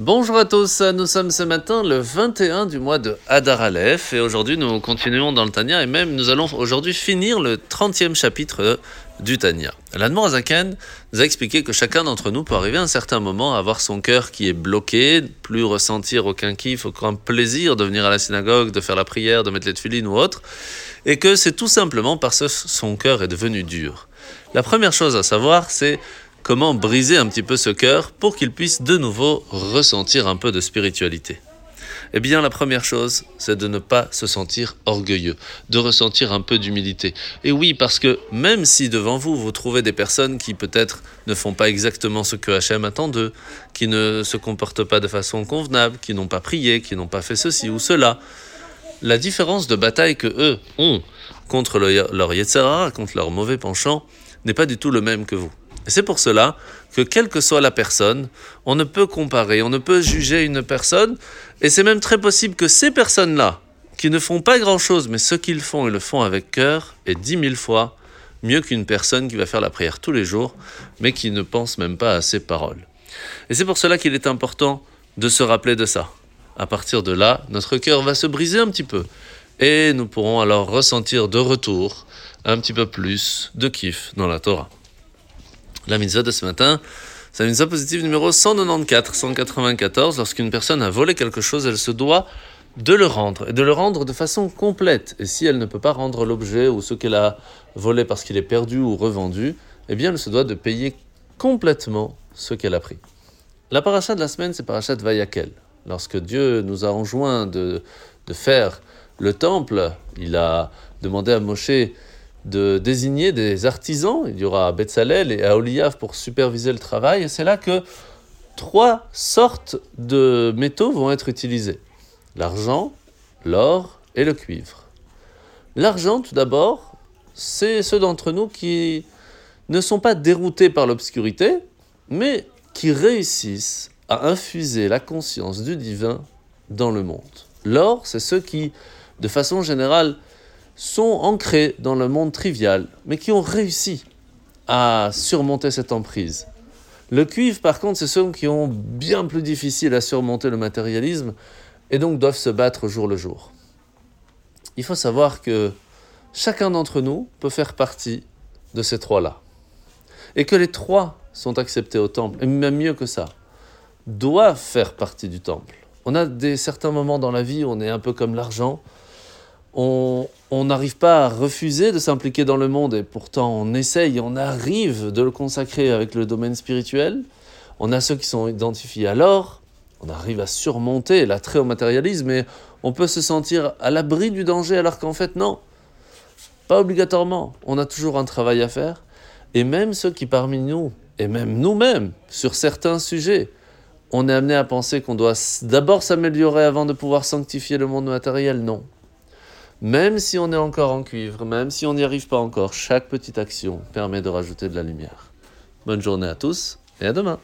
Bonjour à tous, nous sommes ce matin le 21 du mois de Hadar Aleph et aujourd'hui nous continuons dans le Tania et même nous allons aujourd'hui finir le 30e chapitre du Tania. L'Admor Azaken nous a expliqué que chacun d'entre nous peut arriver à un certain moment à avoir son cœur qui est bloqué, plus ressentir aucun kiff, aucun plaisir de venir à la synagogue, de faire la prière, de mettre les tefilines ou autre, et que c'est tout simplement parce que son cœur est devenu dur. La première chose à savoir, c'est comment briser un petit peu ce cœur pour qu'il puisse de nouveau ressentir un peu de spiritualité Eh bien, la première chose, c'est de ne pas se sentir orgueilleux, de ressentir un peu d'humilité. Et oui, parce que même si devant vous, vous trouvez des personnes qui peut-être ne font pas exactement ce que Hachem attend d'eux, qui ne se comportent pas de façon convenable, qui n'ont pas prié, qui n'ont pas fait ceci ou cela, la différence de bataille que eux ont contre leur Yetzirah, contre leur mauvais penchant, n'est pas du tout le même que vous. Et c'est pour cela que quelle que soit la personne, on ne peut comparer, on ne peut juger une personne, et c'est même très possible que ces personnes-là, qui ne font pas grand-chose, mais ce qu'ils font, ils le font avec cœur, et dix mille fois mieux qu'une personne qui va faire la prière tous les jours, mais qui ne pense même pas à ses paroles. Et c'est pour cela qu'il est important de se rappeler de ça. À partir de là, notre cœur va se briser un petit peu, et nous pourrons alors ressentir de retour un petit peu plus de kiff dans la Torah. La mitzvah de ce matin, c'est la mitzvah positive numéro 194, 194. Lorsqu'une personne a volé quelque chose, elle se doit de le rendre, et de le rendre de façon complète. Et si elle ne peut pas rendre l'objet ou ce qu'elle a volé parce qu'il est perdu ou revendu, eh bien elle se doit de payer complètement ce qu'elle a pris. La paracha de la semaine, c'est paracha de Vayakel. Lorsque Dieu nous a enjoint de, de faire le temple, il a demandé à Moshe de désigner des artisans. Il y aura Betzalel et Aoliav pour superviser le travail. Et c'est là que trois sortes de métaux vont être utilisés. L'argent, l'or et le cuivre. L'argent, tout d'abord, c'est ceux d'entre nous qui ne sont pas déroutés par l'obscurité, mais qui réussissent à infuser la conscience du divin dans le monde. L'or, c'est ceux qui, de façon générale, sont ancrés dans le monde trivial, mais qui ont réussi à surmonter cette emprise. Le cuivre, par contre, c'est ceux qui ont bien plus difficile à surmonter le matérialisme et donc doivent se battre jour le jour. Il faut savoir que chacun d'entre nous peut faire partie de ces trois-là. Et que les trois sont acceptés au temple, et même mieux que ça, doivent faire partie du temple. On a des certains moments dans la vie où on est un peu comme l'argent, on n'arrive pas à refuser de s'impliquer dans le monde et pourtant on essaye, on arrive de le consacrer avec le domaine spirituel. On a ceux qui sont identifiés à l'or, on arrive à surmonter l'attrait au matérialisme et on peut se sentir à l'abri du danger alors qu'en fait non, pas obligatoirement. On a toujours un travail à faire et même ceux qui parmi nous, et même nous-mêmes, sur certains sujets, on est amené à penser qu'on doit d'abord s'améliorer avant de pouvoir sanctifier le monde matériel, non. Même si on est encore en cuivre, même si on n'y arrive pas encore, chaque petite action permet de rajouter de la lumière. Bonne journée à tous et à demain.